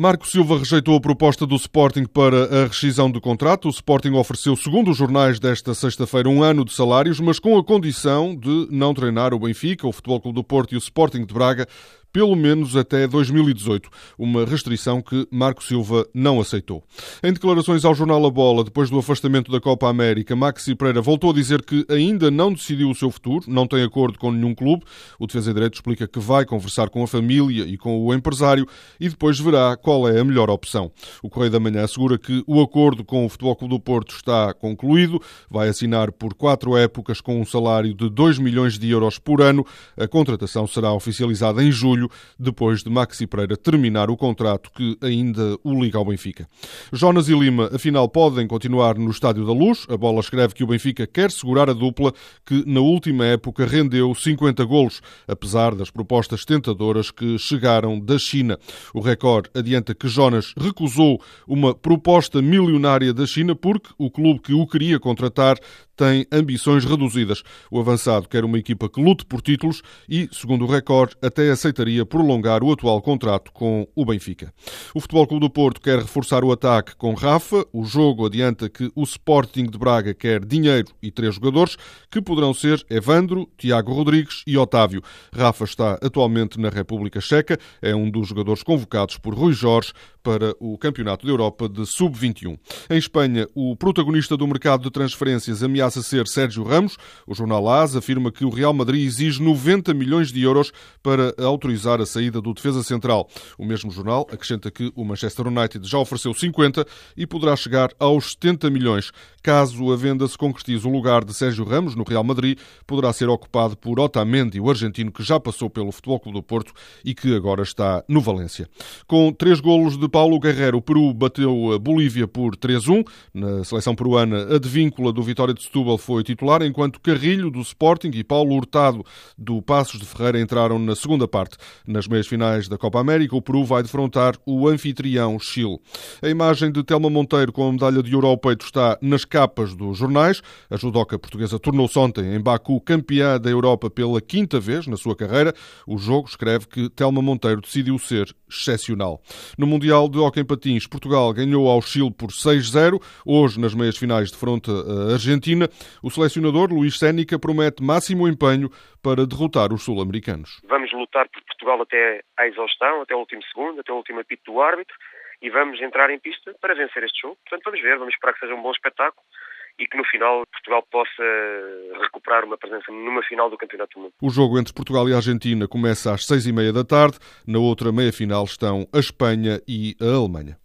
Marco Silva rejeitou a proposta do Sporting para a rescisão do contrato. O Sporting ofereceu, segundo os jornais desta sexta-feira, um ano de salários, mas com a condição de não treinar o Benfica, o Futebol Clube do Porto e o Sporting de Braga pelo menos até 2018, uma restrição que Marco Silva não aceitou. Em declarações ao jornal A Bola, depois do afastamento da Copa América, Maxi Pereira voltou a dizer que ainda não decidiu o seu futuro, não tem acordo com nenhum clube. O defesa direito explica que vai conversar com a família e com o empresário e depois verá qual é a melhor opção. O Correio da Manhã assegura que o acordo com o Futebol Clube do Porto está concluído, vai assinar por quatro épocas com um salário de 2 milhões de euros por ano. A contratação será oficializada em julho julho, depois de Maxi Pereira terminar o contrato que ainda o liga ao Benfica. Jonas e Lima, afinal, podem continuar no Estádio da Luz. A bola escreve que o Benfica quer segurar a dupla que, na última época, rendeu 50 golos, apesar das propostas tentadoras que chegaram da China. O Record adianta que Jonas recusou uma proposta milionária da China porque o clube que o queria contratar tem ambições reduzidas. O avançado quer uma equipa que lute por títulos e, segundo o Record, até aceitaria prolongar o atual contrato com o Benfica. O Futebol Clube do Porto quer reforçar o ataque com Rafa. O jogo adianta que o Sporting de Braga quer dinheiro e três jogadores, que poderão ser Evandro, Tiago Rodrigues e Otávio. Rafa está atualmente na República Checa, é um dos jogadores convocados por Rui Jorge para o Campeonato da Europa de Sub-21. Em Espanha, o protagonista do mercado de transferências ameaça ser Sérgio Ramos. O jornal AS afirma que o Real Madrid exige 90 milhões de euros para autorizar a saída do defesa central. O mesmo jornal acrescenta que o Manchester United já ofereceu 50 e poderá chegar aos 70 milhões. Caso a venda se concretize, o lugar de Sérgio Ramos no Real Madrid poderá ser ocupado por Otamendi, o argentino que já passou pelo Futebol Clube do Porto e que agora está no Valência. Com três golos de Paulo Guerreiro, o Peru bateu a Bolívia por 3-1. Na seleção peruana, a Víncula do Vitória de Setúbal foi titular, enquanto Carrilho do Sporting e Paulo Hurtado do Passos de Ferreira entraram na segunda parte. Nas meias finais da Copa América, o Peru vai defrontar o anfitrião Chile. A imagem de Telma Monteiro com a medalha de ouro ao peito está nas capas dos jornais. A judoca portuguesa tornou-se ontem em Baku campeã da Europa pela quinta vez na sua carreira. O jogo escreve que Telma Monteiro decidiu ser excepcional. No Mundial de Hockey Patins, Portugal ganhou ao Chile por 6-0. Hoje, nas meias finais de fronte à Argentina, o selecionador Luís Sénica promete máximo empenho para derrotar os sul-americanos. Vamos lutar por Portugal até à exaustão, até o último segundo, até o último apito do árbitro e vamos entrar em pista para vencer este jogo. Portanto, vamos ver, vamos esperar que seja um bom espetáculo e que no final Portugal possa recuperar uma presença numa final do Campeonato do Mundo. O jogo entre Portugal e Argentina começa às seis e meia da tarde. Na outra meia final estão a Espanha e a Alemanha.